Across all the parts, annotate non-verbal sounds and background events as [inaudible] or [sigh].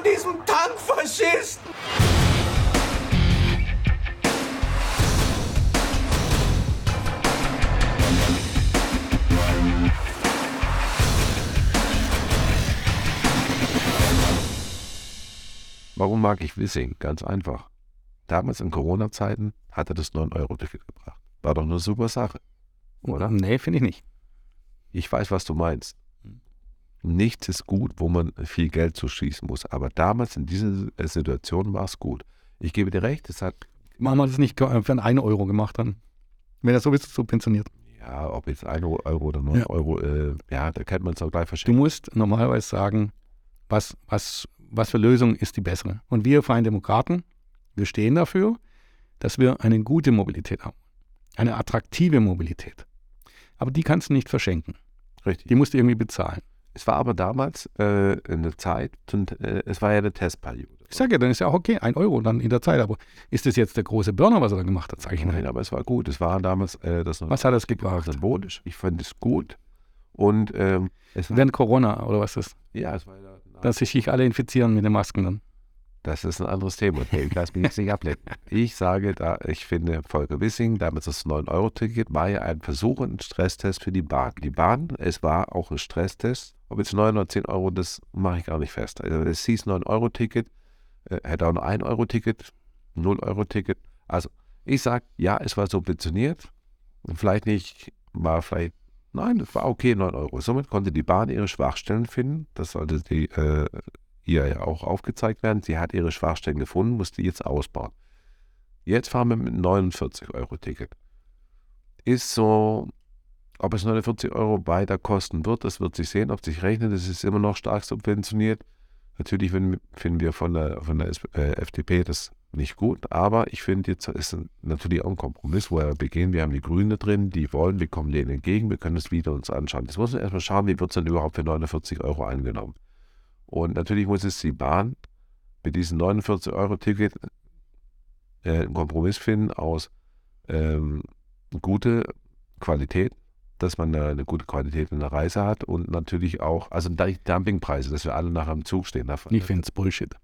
von diesem Tankfaschisten! Warum mag ich Wissing? Ganz einfach. Damals in Corona-Zeiten hat er das 9-Euro-Ticket gebracht. War doch eine super Sache. Oder? Nee, finde ich nicht. Ich weiß, was du meinst. Nichts ist gut, wo man viel Geld zuschießen muss. Aber damals in dieser Situation war es gut. Ich gebe dir recht, es hat. Machen wir das nicht für einen 1 Euro gemacht dann. Wenn er sowieso subventioniert. Ja, ob jetzt 1 Euro oder 9 Ja. Euro, äh, ja, da kennt man es auch gleich Du verschieden. musst normalerweise sagen, was, was, was für Lösung ist die bessere. Und wir Freien Demokraten, wir stehen dafür, dass wir eine gute Mobilität haben. Eine attraktive Mobilität. Aber die kannst du nicht verschenken. Richtig. Die musst du irgendwie bezahlen. Es war aber damals äh, eine Zeit, und, äh, es war ja eine Testperiode. Ich sage ja, dann ist ja auch okay, ein Euro dann in der Zeit. Aber ist das jetzt der große Burner, was er da gemacht hat? Sage ich Nein, aber es war gut. Es war damals äh, das Was hat das gebracht? symbolisch. Ich fand es gut. Und ähm, es Während Corona oder was ist das? ja, es war ja, Dass sich alle infizieren mit den Masken dann. Das ist ein anderes Thema. Ich lass mich jetzt nicht ablenken. [laughs] Ich sage da, ich finde, Volker Wissing, damals das 9-Euro-Ticket, war ja ein Versuch und ein Stresstest für die Bahn. Die Bahn, es war auch ein Stresstest. Ob jetzt 9 oder 10 Euro, das mache ich gar nicht fest. Also es hieß 9-Euro-Ticket, äh, hätte auch ein 1-Euro-Ticket, 0-Euro-Ticket. Also ich sage, ja, es war subventioniert. Vielleicht nicht, war vielleicht, nein, es war okay, 9 Euro. Somit konnte die Bahn ihre Schwachstellen finden. Das sollte die äh, ihr ja auch aufgezeigt werden. Sie hat ihre Schwachstellen gefunden, muss die jetzt ausbauen. Jetzt fahren wir mit einem 49-Euro-Ticket. Ist so, ob es 49 Euro weiter kosten wird, das wird sich sehen, ob sich rechnet. Es ist immer noch stark subventioniert. Natürlich finden wir von der, von der äh, FDP das nicht gut, aber ich finde, jetzt ist natürlich auch ein Kompromiss, wo wir begehen. Wir haben die Grünen drin, die wollen, wir kommen denen entgegen, wir können es wieder uns anschauen. Jetzt muss man erstmal schauen, wie wird es denn überhaupt für 49 Euro eingenommen. Und natürlich muss es die Bahn mit diesem 49-Euro-Ticket äh, einen Kompromiss finden aus ähm, gute Qualität, dass man eine, eine gute Qualität in der Reise hat und natürlich auch, also Dumpingpreise, dass wir alle nachher im Zug stehen davon. Ich finde es Bullshit.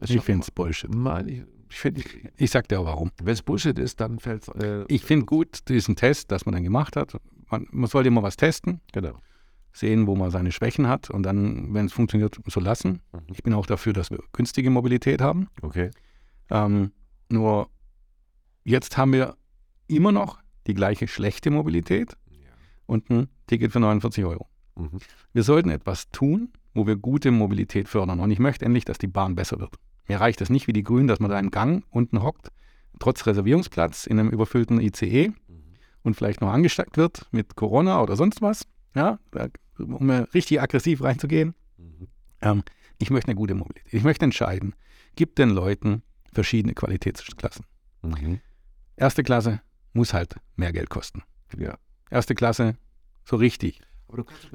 Ist Ich finde es Bullshit. Nein, ich, ich finde, Ich sag dir auch warum. wenn es Bullshit ist, dann fällt es. Äh, Ich finde gut diesen Test, dass man dann gemacht hat. Man, man sollte immer was testen, genau. sehen, wo man seine Schwächen hat und dann, wenn es funktioniert, so lassen. Mhm. Ich bin auch dafür, dass wir günstige Mobilität haben. Okay. Ähm, nur jetzt haben wir immer noch die gleiche schlechte Mobilität und ein Ticket für 49 Euro. Mhm. Wir sollten etwas tun, wo wir gute Mobilität fördern. Und ich möchte endlich, dass die Bahn besser wird. Mir reicht es nicht wie die Grünen, dass man da im Gang unten hockt, trotz Reservierungsplatz in einem überfüllten ICE und vielleicht noch angesteckt wird mit Corona oder sonst was. Ja, um richtig aggressiv reinzugehen. Mhm. Ähm, ich möchte eine gute Mobilität. Ich möchte entscheiden, gibt den Leuten verschiedene Qualitätsklassen. Mhm. Erste Klasse muss halt mehr Geld kosten. Ja. Erste Klasse so richtig.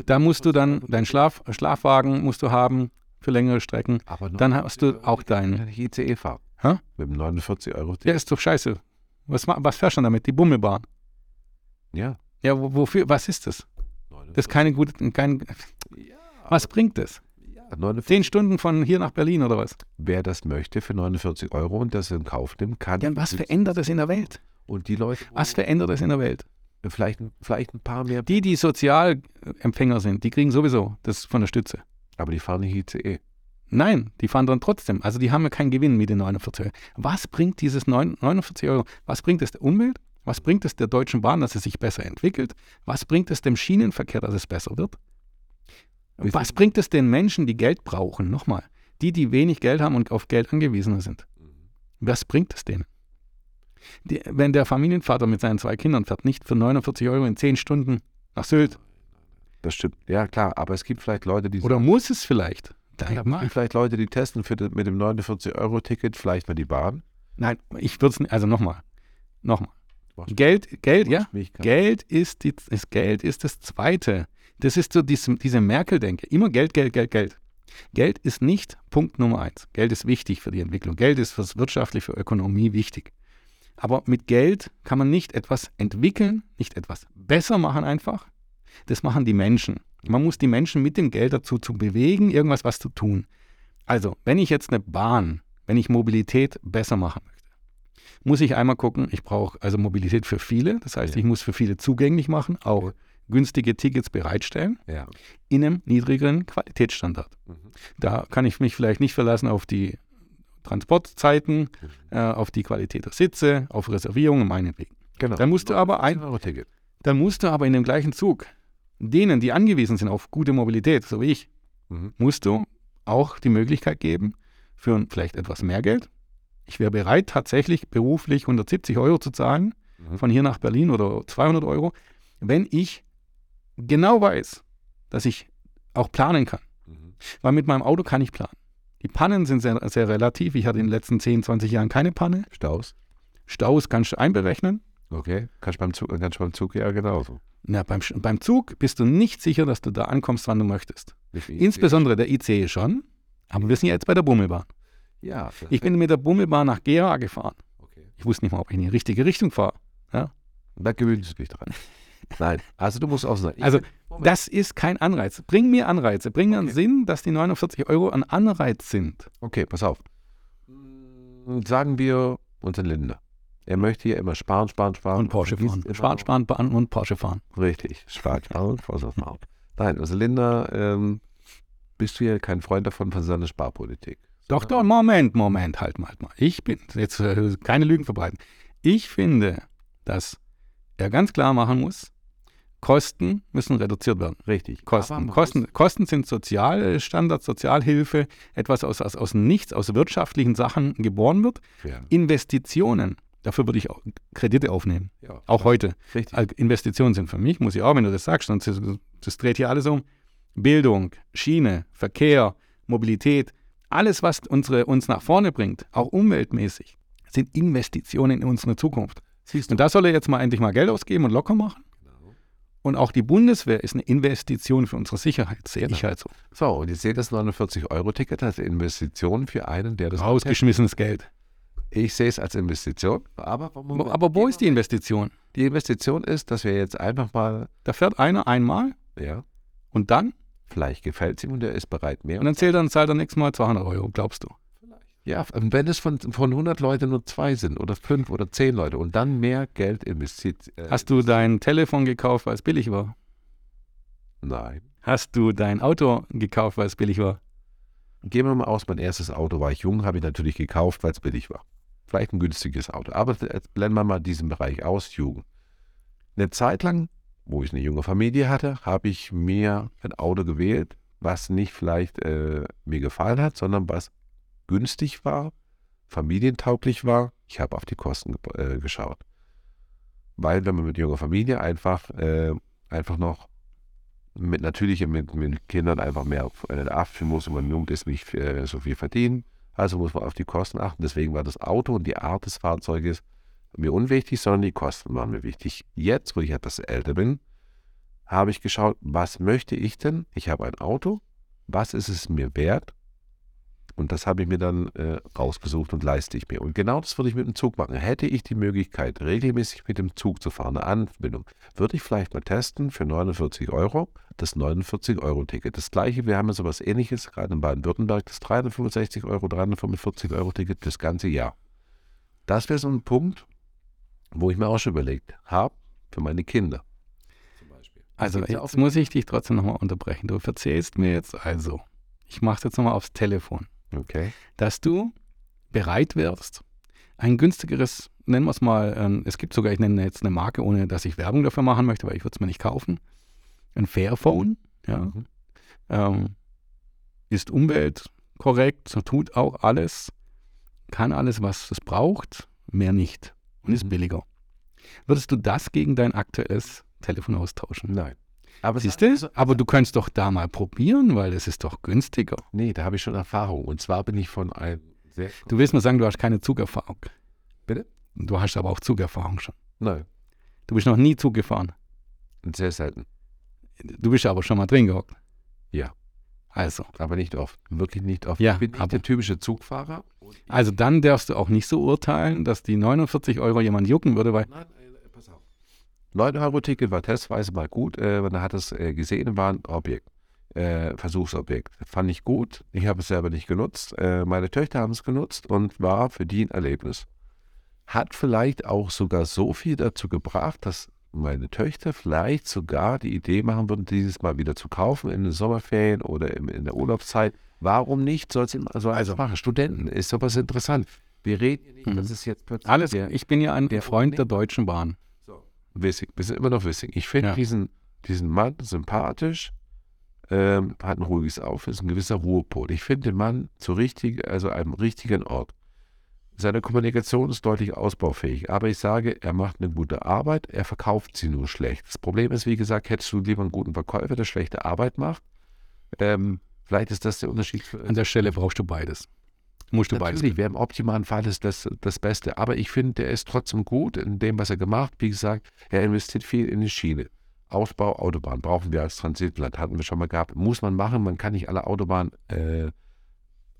Da musst du dann deinen Schlaf, Schlafwagen musst du haben für längere Strecken. Aber Dann hast du auch deinen. ICE fahren? Hä? Mit dem 49 Euro. Ja, ist doch scheiße. Was, was fährst du denn damit? Die Bummelbahn. Ja. Ja, wo, wofür? Was ist das? Das ist keine gute. Kein, was bringt das? Ja, 49, Zehn Stunden von hier nach Berlin oder was? wer das möchte für 49 Euro und das in Kauf nimmt, kann. Ja, und was verändert das in der Welt? Und die Leute, Was verändert das in der Welt? vielleicht, vielleicht ein paar mehr, Die, die Sozialempfänger sind, die kriegen sowieso das von der Stütze. aber die fahren nicht ICE. Nein, die fahren dann trotzdem. Also die haben ja keinen Gewinn mit den 49 Euro. Was bringt dieses 9 49 Euro? Was bringt es der Umwelt? Was bringt es der Deutschen Bahn, dass es sich besser entwickelt? Was bringt es dem Schienenverkehr, dass es besser wird? Wir Was bringt es den Menschen, die Geld brauchen? Nochmal, die, die wenig Geld haben und auf Geld angewiesen sind. Was bringt es denen? Die, wenn der Familienvater mit seinen zwei Kindern fährt, nicht für 49 Euro in 10 Stunden nach Sylt. Das stimmt. Ja, klar. Aber es gibt vielleicht Leute, die. Oder muss es vielleicht? Ja, es gibt vielleicht Leute, die testen für, mit dem 49-Euro-Ticket vielleicht mal die Bahn. Nein, ich würde es nicht. Also nochmal. Nochmal. Geld, Geld, ja. Geld ist, die, ist Geld ist das Zweite. Das ist so diese, diese Merkel-Denke. Immer Geld, Geld, Geld, Geld. Geld ist nicht Punkt Nummer eins. Geld ist wichtig für die Entwicklung. Geld ist fürs wirtschaftlich, für Ökonomie wichtig. Aber mit Geld kann man nicht etwas entwickeln, nicht etwas besser machen einfach. Das machen die Menschen. Man muss die Menschen mit dem Geld dazu zu bewegen, irgendwas was zu tun. Also, wenn ich jetzt eine Bahn, wenn ich Mobilität besser machen möchte, muss ich einmal gucken, ich brauche also Mobilität für viele. Das heißt, Ja. ich muss für viele zugänglich machen, auch günstige Tickets bereitstellen Ja. in einem niedrigeren Qualitätsstandard. Mhm. Da kann ich mich vielleicht nicht verlassen auf die Transportzeiten, äh, auf die Qualität der Sitze, auf Reservierungen, meinetwegen. Genau. Dann musst du aber ein, dann musst du aber in dem gleichen Zug denen, die angewiesen sind auf gute Mobilität, so wie ich, Mhm. musst du auch die Möglichkeit geben, für vielleicht etwas mehr Geld. Ich wäre bereit, tatsächlich beruflich 170 Euro zu zahlen, Mhm. von hier nach Berlin oder 200 Euro, wenn ich genau weiß, dass ich auch planen kann. Mhm. Weil mit meinem Auto kann ich planen. Die Pannen sind sehr, sehr relativ. Ich hatte in den letzten 10, 20 Jahren keine Panne. Staus. Staus kannst du einberechnen. Okay. Kannst du beim Zug, kannst du beim Zug ja genauso. Na, beim, beim Zug bist du nicht sicher, dass du da ankommst, wann du möchtest. Insbesondere der ICE schon. Aber wir sind ja jetzt bei der Bummelbahn. Ja. Ich bin mit der Bummelbahn nach Gera gefahren. Okay. Ich wusste nicht mal, ob ich in die richtige Richtung fahre. Da gewöhnst du dich dran. [laughs] Nein. Also du musst auch sagen. Also das ist kein Anreiz. Bring mir Anreize. Bring mir einen Okay. Sinn, dass die 49 Euro ein Anreiz sind. Okay, pass auf. Mm, Sagen wir unseren Linder. Er möchte hier immer sparen, sparen, sparen. Und Porsche fahren. Sparen, sparen, sparen und Porsche fahren. Richtig, sparen, sparen, Porsche fahren. Nein, also Linda, ähm, bist du ja kein Freund davon von seiner Sparpolitik. Doch, doch, Moment, Moment, halt mal, halt mal. Ich bin, jetzt äh, keine Lügen verbreiten. Ich finde, dass er ganz klar machen muss, Kosten müssen reduziert werden. Richtig. Kosten. Kosten, Kosten sind Sozialstandards, Sozialhilfe, etwas aus, aus, aus nichts, aus wirtschaftlichen Sachen geboren wird. Ja, Investitionen, dafür würde ich auch Kredite aufnehmen. ja. Auch heute. Richtig. Al- Investitionen sind für mich, muss ich auch, wenn du das sagst, sonst das, das dreht hier alles um. Bildung, Schiene, Verkehr, Mobilität, alles, was unsere, uns nach vorne bringt, auch umweltmäßig, sind Investitionen in unsere Zukunft. Siehst du. Und da soll er jetzt mal endlich mal Geld ausgeben und locker machen. Genau. Und auch die Bundeswehr ist eine Investition für unsere Sicherheit, sehe ich halt so. So, und ihr seht das 49-Euro-Ticket als Investition für einen, der das. Rausgeschmissenes Geld. Ich sehe es als Investition. Aber, Wo- Aber wo ist die Investition? Die Investition ist, dass wir jetzt einfach mal, Da fährt einer einmal ja, und dann, vielleicht gefällt es ihm und er ist bereit mehr. und dann zählt er, zahlt er nächstes Mal 200 Euro, glaubst du? Ja, wenn es von, von 100 Leuten nur zwei sind oder fünf oder zehn Leute und dann mehr Geld investiert. Äh, Hast du dein Telefon gekauft, weil es billig war? Nein. Hast du dein Auto gekauft, weil es billig war? Gehen wir mal aus, mein erstes Auto war ich jung, habe ich natürlich gekauft, weil es billig war. Vielleicht ein günstiges Auto. Aber jetzt blenden wir mal diesen Bereich aus, Jugend. Eine Zeit lang, wo ich eine junge Familie hatte, habe ich mir ein Auto gewählt, was nicht vielleicht äh, mir gefallen hat, sondern was günstig war, familientauglich war. Ich habe auf die Kosten äh, geschaut. Weil wenn man mit junger Familie einfach, äh, einfach noch mit natürlich mit, mit Kindern einfach mehr einen achten muss und man jung ist nicht äh, so viel verdienen. Also muss man auf die Kosten achten. Deswegen war das Auto und die Art des Fahrzeuges mir unwichtig, sondern die Kosten waren mir wichtig. Jetzt, wo ich etwas älter bin, habe ich geschaut, was möchte ich denn? Ich habe ein Auto, was ist es mir wert? Und das habe ich mir dann äh, rausgesucht und leiste ich mir. Und genau das würde ich mit dem Zug machen. Hätte ich die Möglichkeit, regelmäßig mit dem Zug zu fahren, eine Anbindung, würde ich vielleicht mal testen für 49 Euro das 49-Euro-Ticket. Das gleiche, wir haben ja sowas ähnliches, gerade in Baden-Württemberg, das 365 Euro, 345-Euro-Ticket das ganze Jahr. Das wäre so ein Punkt, wo ich mir auch schon überlegt habe, für meine Kinder. Also jetzt muss ich dich trotzdem nochmal unterbrechen. Du erzählst mir jetzt also, ich mache es jetzt nochmal aufs Telefon, Okay. dass du bereit wärst, ein günstigeres, nennen wir es mal, ähm, es gibt sogar, ich nenne jetzt eine Marke, ohne dass ich Werbung dafür machen möchte, weil ich würde es mir nicht kaufen, ein Fairphone, ja, Mhm. ähm, ist umweltkorrekt, tut auch alles, kann alles, was es braucht, mehr nicht und ist Mhm. billiger. Würdest du das gegen dein aktuelles Telefon austauschen? Nein. Aber Siehst du? Aber du könntest doch da mal probieren, weil es ist doch günstiger. Nee, da habe ich schon Erfahrung. Und zwar bin ich von einem sehr. Du willst mir sagen, du hast keine Zugerfahrung. Bitte? Du hast aber auch Zugerfahrung schon. Nein, Du bist noch nie Zug gefahren. sehr selten. Du bist aber schon mal drin gehockt. Ja. Also, Aber nicht oft. Wirklich nicht oft. Ja, ich bin nicht aber- der typische Zugfahrer. Also dann darfst du auch nicht so urteilen, dass die 49 Euro jemand jucken würde, weil Nein. 9-Euro-Ticket war testweise mal gut. Äh, man hat es äh, gesehen, war ein Objekt, äh, Versuchsobjekt. Fand ich gut. Ich habe es selber nicht genutzt. Äh, meine Töchter haben es genutzt und war für die ein Erlebnis. Hat vielleicht auch sogar so viel dazu gebracht, dass meine Töchter vielleicht sogar die Idee machen würden, dieses Mal wieder zu kaufen in den Sommerferien oder in, in der Urlaubszeit. Warum nicht? Soll es so also machen? Studenten ist sowas interessant. Wir reden hier nicht, Mhm. das ist jetzt plötzlich Alles, der, ich bin ja ein der Freund der Deutschen Bahn. Wissing. Wir sind immer noch Wissing. Ich finde Ja. diesen, diesen Mann sympathisch, ähm, hat ein ruhiges Auf, ist ein gewisser Ruhepol. Ich finde den Mann zu richtig, also einem richtigen Ort. Seine Kommunikation ist deutlich ausbaufähig, aber ich sage, er macht eine gute Arbeit, er verkauft sie nur schlecht. Das Problem ist, wie gesagt, hättest du lieber einen guten Verkäufer, der schlechte Arbeit macht. Ähm, vielleicht ist das der Unterschied. An der Stelle brauchst du beides. Musst du beides. Natürlich, wäre im optimalen Fall ist das das Beste. Aber ich finde, der ist trotzdem gut in dem, was er gemacht. Wie gesagt, er investiert viel in die Schiene. Ausbau, Autobahn brauchen wir als Transitland, hatten wir schon mal gehabt. Muss man machen, man kann nicht alle Autobahnen äh,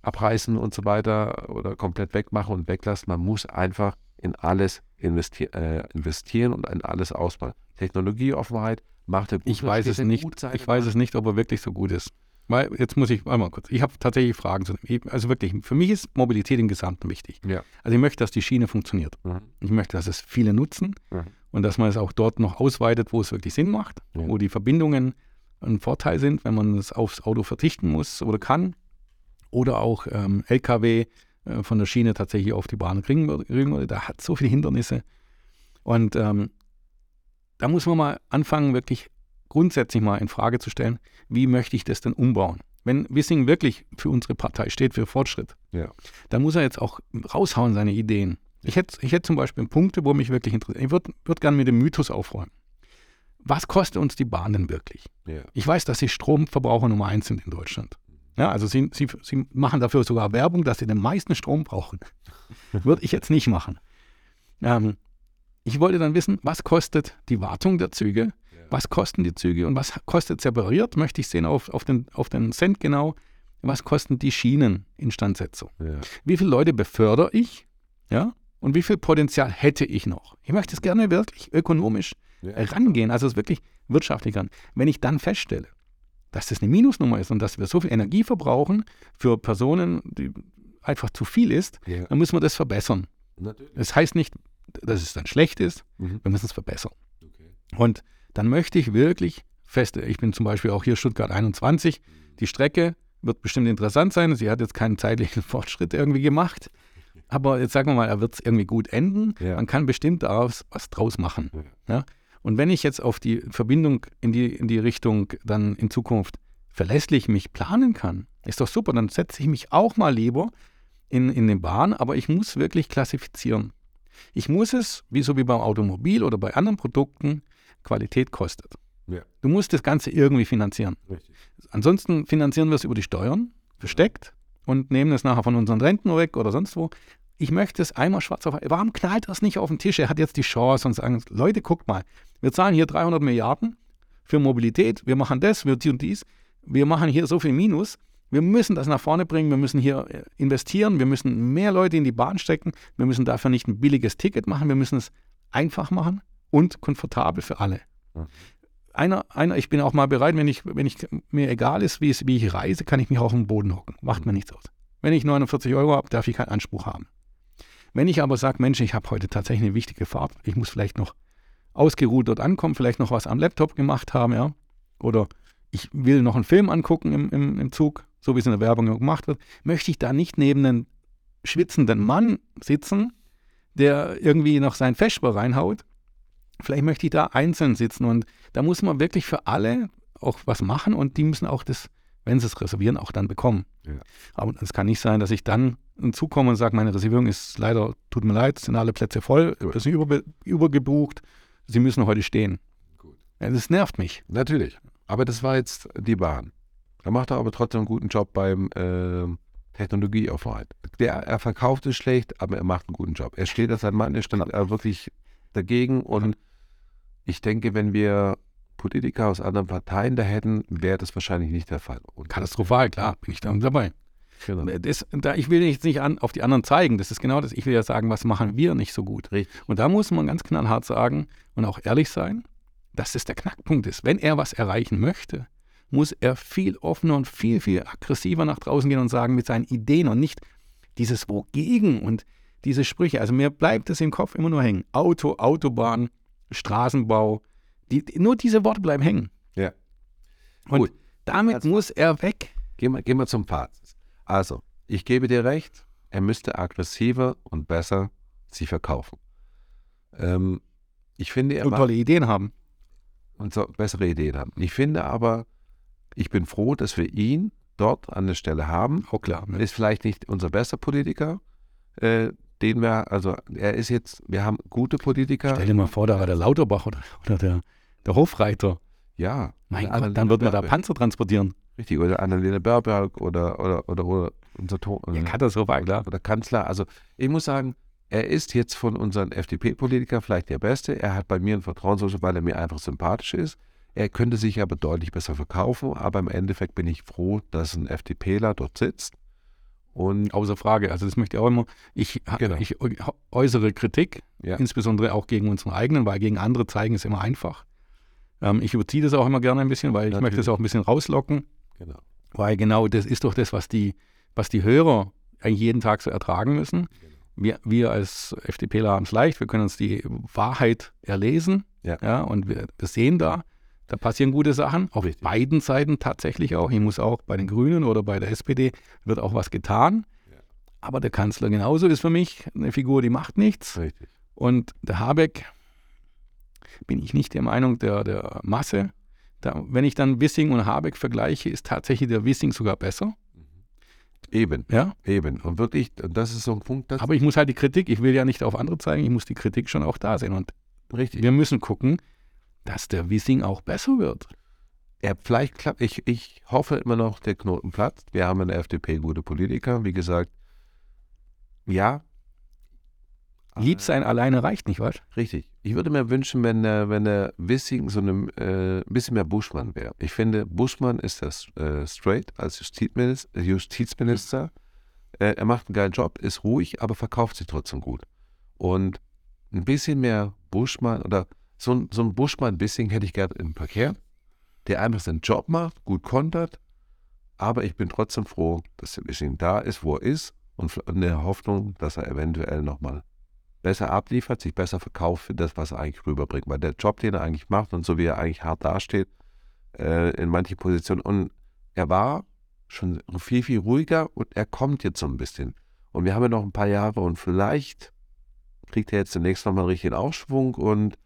abreißen und so weiter oder komplett wegmachen und weglassen. Man muss einfach in alles investier äh, investieren und in alles ausbauen. Technologieoffenheit macht er gut. Ich weiß es nicht. Ich weiß es nicht, ob er wirklich so gut ist. Weil, jetzt muss ich einmal kurz. Ich habe tatsächlich Fragen zu dem. Also wirklich, für mich ist Mobilität im Gesamten wichtig. Ja. Also ich möchte, dass die Schiene funktioniert. Mhm. Ich möchte, dass es viele nutzen Mhm. und dass man es auch dort noch ausweitet, wo es wirklich Sinn macht, Ja. wo die Verbindungen ein Vorteil sind, wenn man es aufs Auto verzichten muss oder kann. Oder auch ähm, LKW äh, von der Schiene tatsächlich auf die Bahn kriegen würde. kriegen würde. Da hat so viele Hindernisse. Und ähm, da muss man mal anfangen, wirklich grundsätzlich mal in Frage zu stellen, wie möchte ich das denn umbauen? Wenn Wissing wirklich für unsere Partei steht, für Fortschritt, Ja. dann muss er jetzt auch raushauen, seine Ideen. Ich hätte, ich hätte zum Beispiel Punkte, wo mich wirklich interessiert. Ich würde würd gerne mit dem Mythos aufräumen. Was kostet uns die Bahn denn wirklich? Ja. Ich weiß, dass sie Stromverbraucher Nummer eins sind in Deutschland. Ja, also sie, sie, sie machen dafür sogar Werbung, dass sie den meisten Strom brauchen. [laughs] Würde ich jetzt nicht machen. Ähm, ich wollte dann wissen, was kostet die Wartung der Züge? Was kosten die Züge und was kostet separiert? Möchte ich sehen auf, auf, den, auf den Cent genau. Was kosten die Schieneninstandsetzung? Ja. Wie viele Leute befördere ich? Ja? Und wie viel Potenzial hätte ich noch? Ich möchte es gerne wirklich ökonomisch Ja. rangehen, also es wirklich wirtschaftlich ran. Wenn ich dann feststelle, dass das eine Minusnummer ist und dass wir so viel Energie verbrauchen für Personen, die einfach zu viel ist, Ja. dann müssen wir das verbessern. Natürlich. Das heißt nicht, dass es dann schlecht ist, Mhm. wir müssen es verbessern. Okay. Und dann möchte ich wirklich feste, ich bin zum Beispiel auch hier Stuttgart 21, die Strecke wird bestimmt interessant sein. Sie hat jetzt keinen zeitlichen [laughs] Fortschritt irgendwie gemacht. Aber jetzt sagen wir mal, er wird es irgendwie gut enden. Ja. Man kann bestimmt daraus was draus machen. Ja. Und wenn ich jetzt auf die Verbindung in die, in die Richtung dann in Zukunft verlässlich mich planen kann, ist doch super. Dann setze ich mich auch mal lieber in, in den Bahn, aber ich muss wirklich klassifizieren. Ich muss es, wie so wie beim Automobil oder bei anderen Produkten, Qualität kostet. Ja. Du musst das Ganze irgendwie finanzieren. Richtig. Ansonsten finanzieren wir es über die Steuern, versteckt, und nehmen es nachher von unseren Renten weg oder sonst wo. Ich möchte es einmal schwarz auf weiß. Warum knallt das nicht auf den Tisch? Er hat jetzt die Chance und sagen, Leute, guckt mal, wir zahlen hier 300 Milliarden für Mobilität, wir machen das, wir und dies, wir machen hier so viel Minus. Wir müssen das nach vorne bringen, wir müssen hier äh, investieren, wir müssen mehr Leute in die Bahn stecken, wir müssen dafür nicht ein billiges Ticket machen, wir müssen es einfach machen und komfortabel für alle. Mhm. Einer, einer, ich bin auch mal bereit, wenn ich, wenn ich mir egal ist, wie, es, wie ich reise, kann ich mich auch auf den Boden hocken. Macht mir nichts aus. Wenn ich 49 Euro habe, darf ich keinen Anspruch haben. Wenn ich aber sage, Mensch, ich habe heute tatsächlich eine wichtige Fahrt, ich muss vielleicht noch ausgeruht dort ankommen, vielleicht noch was am Laptop gemacht haben, ja, oder ich will noch einen Film angucken im, im, im Zug, so wie es in der Werbung gemacht wird, möchte ich da nicht neben einem schwitzenden Mann sitzen, der irgendwie noch sein Feschbar reinhaut. Vielleicht möchte ich da einzeln sitzen und da muss man wirklich für alle auch was machen und die müssen auch das, wenn sie es reservieren, auch dann bekommen. Ja. Aber es kann nicht sein, dass ich dann hinzukomme und sage, meine Reservierung ist leider, tut mir leid, sind alle Plätze voll, Gut. sind über, übergebucht, sie müssen heute stehen. Gut. Ja, Das nervt mich. Natürlich. Aber das war jetzt die Bahn. Er macht aber trotzdem einen guten Job beim ähm, Technologieaufwand. Der, er verkauft es schlecht, aber er macht einen guten Job. Er steht als ein Mann, er steht äh, wirklich dagegen und ich denke, wenn wir Politiker aus anderen Parteien da hätten, wäre das wahrscheinlich nicht der Fall. Und Katastrophal, klar, bin ich da dabei. Genau. Das, da, ich will jetzt nicht an, auf die anderen zeigen, das ist genau das. Ich will ja sagen, was machen wir nicht so gut. Richtig. Und da muss man ganz knallhart sagen und auch ehrlich sein, dass das der Knackpunkt ist. Wenn er was erreichen möchte, muss er viel offener und viel, viel aggressiver nach draußen gehen und sagen mit seinen Ideen und nicht dieses Wogegen und diese Sprüche. Also mir bleibt es im Kopf immer nur hängen. Auto, Autobahn, Straßenbau, die, nur diese Worte bleiben hängen. Ja. Und Gut. damit Also- muss er weg. Gehen wir, gehen wir zum Fazit. Also, ich gebe dir recht, er müsste aggressiver und besser sie verkaufen. Ähm, ich finde, er Und tolle Ideen haben. und so bessere Ideen haben. Ich finde aber, ich bin froh, dass wir ihn dort an der Stelle haben. Auch klar. Er ist vielleicht nicht unser bester Politiker, äh, den wir, also er ist jetzt, wir haben gute Politiker. Stell dir mal vor, da war der Lauterbach oder, oder der, der Hofreiter. ja. Mein Gott, Annalena dann wird man da. Panzer transportieren. Richtig, oder Annalena Baerbock oder, oder, oder, oder unser Ton. Ja, katastrophal, klar. oder Kanzler. Also ich muss sagen, er ist jetzt von unseren FDP-Politikern vielleicht der Beste. Er hat bei mir ein Vertrauensvorschuss, weil er mir einfach sympathisch ist. Er könnte sich aber deutlich besser verkaufen, aber im Endeffekt bin ich froh, dass ein FDPler dort sitzt. Und Außer Frage. Also das möchte ich auch immer. Ich, Genau. ich äußere Kritik, Ja. insbesondere auch gegen unseren eigenen, weil gegen andere zeigen ist immer einfach. Ähm, ich überziehe das auch immer gerne ein bisschen, weil ich möchte Natürlich. es auch ein bisschen rauslocken, genau. weil genau das ist doch das, was die, was die Hörer eigentlich jeden Tag so ertragen müssen. Genau. Wir, wir als FDPler haben es leicht, wir können uns die Wahrheit erlesen Ja. und wir, wir sehen da, da passieren gute Sachen, auf Richtig. beiden Seiten tatsächlich auch. Ich muss auch bei den Grünen oder bei der SPD wird auch was getan. Ja. Aber der Kanzler genauso ist für mich eine Figur, die macht nichts. Richtig. Und der Habeck bin ich nicht der Meinung der, der Masse. Da, wenn ich dann Wissing und Habeck vergleiche, ist tatsächlich der Wissing sogar besser. Eben, Ja? eben. Und wirklich, das ist so ein Punkt, Aber ich muss halt die Kritik, ich will ja nicht auf andere zeigen, ich muss die Kritik schon auch da sehen. Und richtig. wir müssen gucken, dass der Wissing auch besser wird. Ja, vielleicht klappt, ich, ich hoffe immer noch, der Knoten platzt. Wir haben in der FDP gute Politiker. Wie gesagt, ja. Lieb sein alleine reicht nicht, weißt Richtig. Ich würde mir wünschen, wenn der, wenn der Wissing so ein äh, bisschen mehr Buschmann wäre. Ich finde, Buschmann ist das äh, straight als Justizminister. Justizminister. Äh, er macht einen geilen Job, ist ruhig, aber verkauft sich trotzdem gut. Und ein bisschen mehr Buschmann oder so, ein- so ein Buschmann-Wissing hätte ich gerne im Verkehr, der einfach seinen Job macht, gut kontert. Aber ich bin trotzdem froh, dass der Wissing da ist, wo er ist und in der Hoffnung, dass er eventuell nochmal besser abliefert, sich besser verkauft für das, was er eigentlich rüberbringt. Weil der Job, den er eigentlich macht und so wie er eigentlich hart dasteht, äh, in manchen Positionen. Und er war schon viel, viel ruhiger und er kommt jetzt so ein bisschen. Und wir haben ja noch ein paar Jahre und vielleicht kriegt er jetzt demnächst nochmal einen richtigen Aufschwung und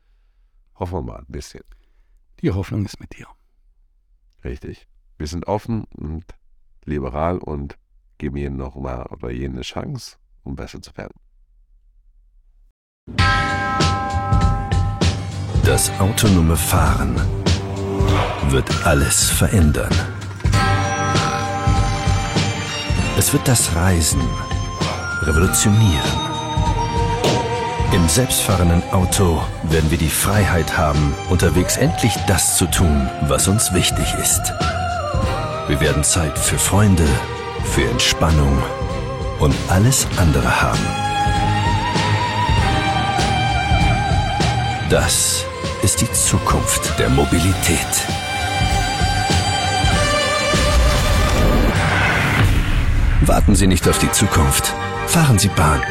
hoffen wir mal ein bisschen. Die Hoffnung ist mit dir. Richtig. Wir sind offen und liberal und geben jedem noch mal oder jenen eine Chance, um besser zu werden. Das autonome Fahren wird alles verändern. Es wird das Reisen revolutionieren. Im selbstfahrenden Auto werden wir die Freiheit haben, unterwegs endlich das zu tun, was uns wichtig ist. Wir werden Zeit für Freunde, für Entspannung und alles andere haben. Das ist die Zukunft der Mobilität. Warten Sie nicht auf die Zukunft. Fahren Sie Bahn.